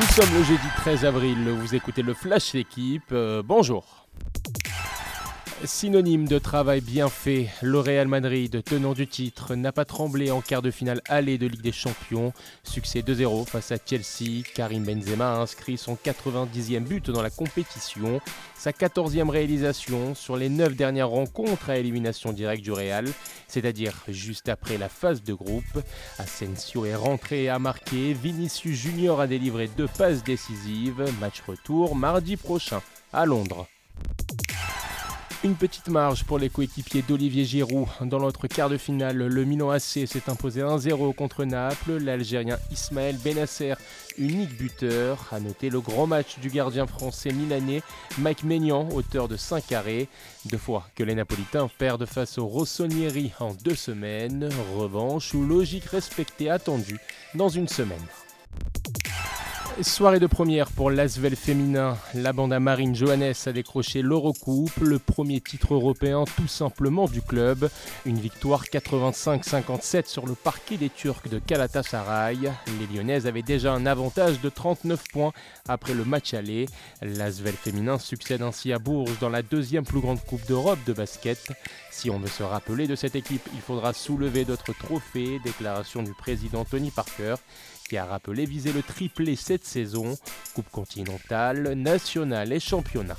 Nous sommes le jeudi 13 avril, vous écoutez le Flash L'équipe, euh, bonjour. Synonyme de travail bien fait, le Real Madrid, tenant du titre, n'a pas tremblé en quart de finale aller de Ligue des Champions. Succès 2-0 face à Chelsea. Karim Benzema a inscrit son 90e but dans la compétition, sa 14e réalisation sur les 9 dernières rencontres à élimination directe du Real, c'est-à-dire juste après la phase de groupe. Asensio est rentré et a marqué. Vinicius Junior a délivré deux passes décisives. Match retour mardi prochain à Londres. Une petite marge pour les coéquipiers d'Olivier Giroud. Dans l'autre quart de finale, le Milan AC s'est imposé 1-0 contre Naples. L'Algérien Ismaël Benasser, unique buteur. A noter le grand match du gardien français milanais Mike Maignan, auteur de 5 arrêts. Deux fois que les Napolitains perdent face aux Rossonieri en deux semaines. Revanche ou logique respectée attendue dans une semaine. Soirée de première pour l'Asvel féminin. La bande à Marine Johannes a décroché l'Eurocoupe, le premier titre européen tout simplement du club. Une victoire 85-57 sur le parquet des Turcs de Galatasaray. Les Lyonnaises avaient déjà un avantage de 39 points après le match aller. L'Asvel féminin succède ainsi à Bourges dans la deuxième plus grande coupe d'Europe de basket. Si on veut se rappeler de cette équipe, il faudra soulever d'autres trophées. Déclaration du président Tony Parker qui a rappelé viser le triplé cette saison, Coupe continentale, nationale et championnat.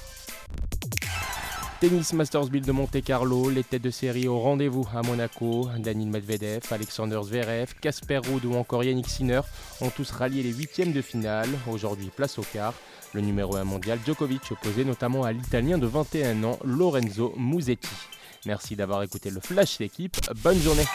Tennis Masters Build de Monte Carlo, les têtes de série au rendez-vous à Monaco. Daniel Medvedev, Alexander Zverev, Casper Ruud ou encore Yannick Sinner ont tous rallié les huitièmes de finale. Aujourd'hui, place au quart. Le numéro 1 mondial Djokovic opposé notamment à l'Italien de 21 ans Lorenzo Musetti. Merci d'avoir écouté le Flash d'équipe. Bonne journée.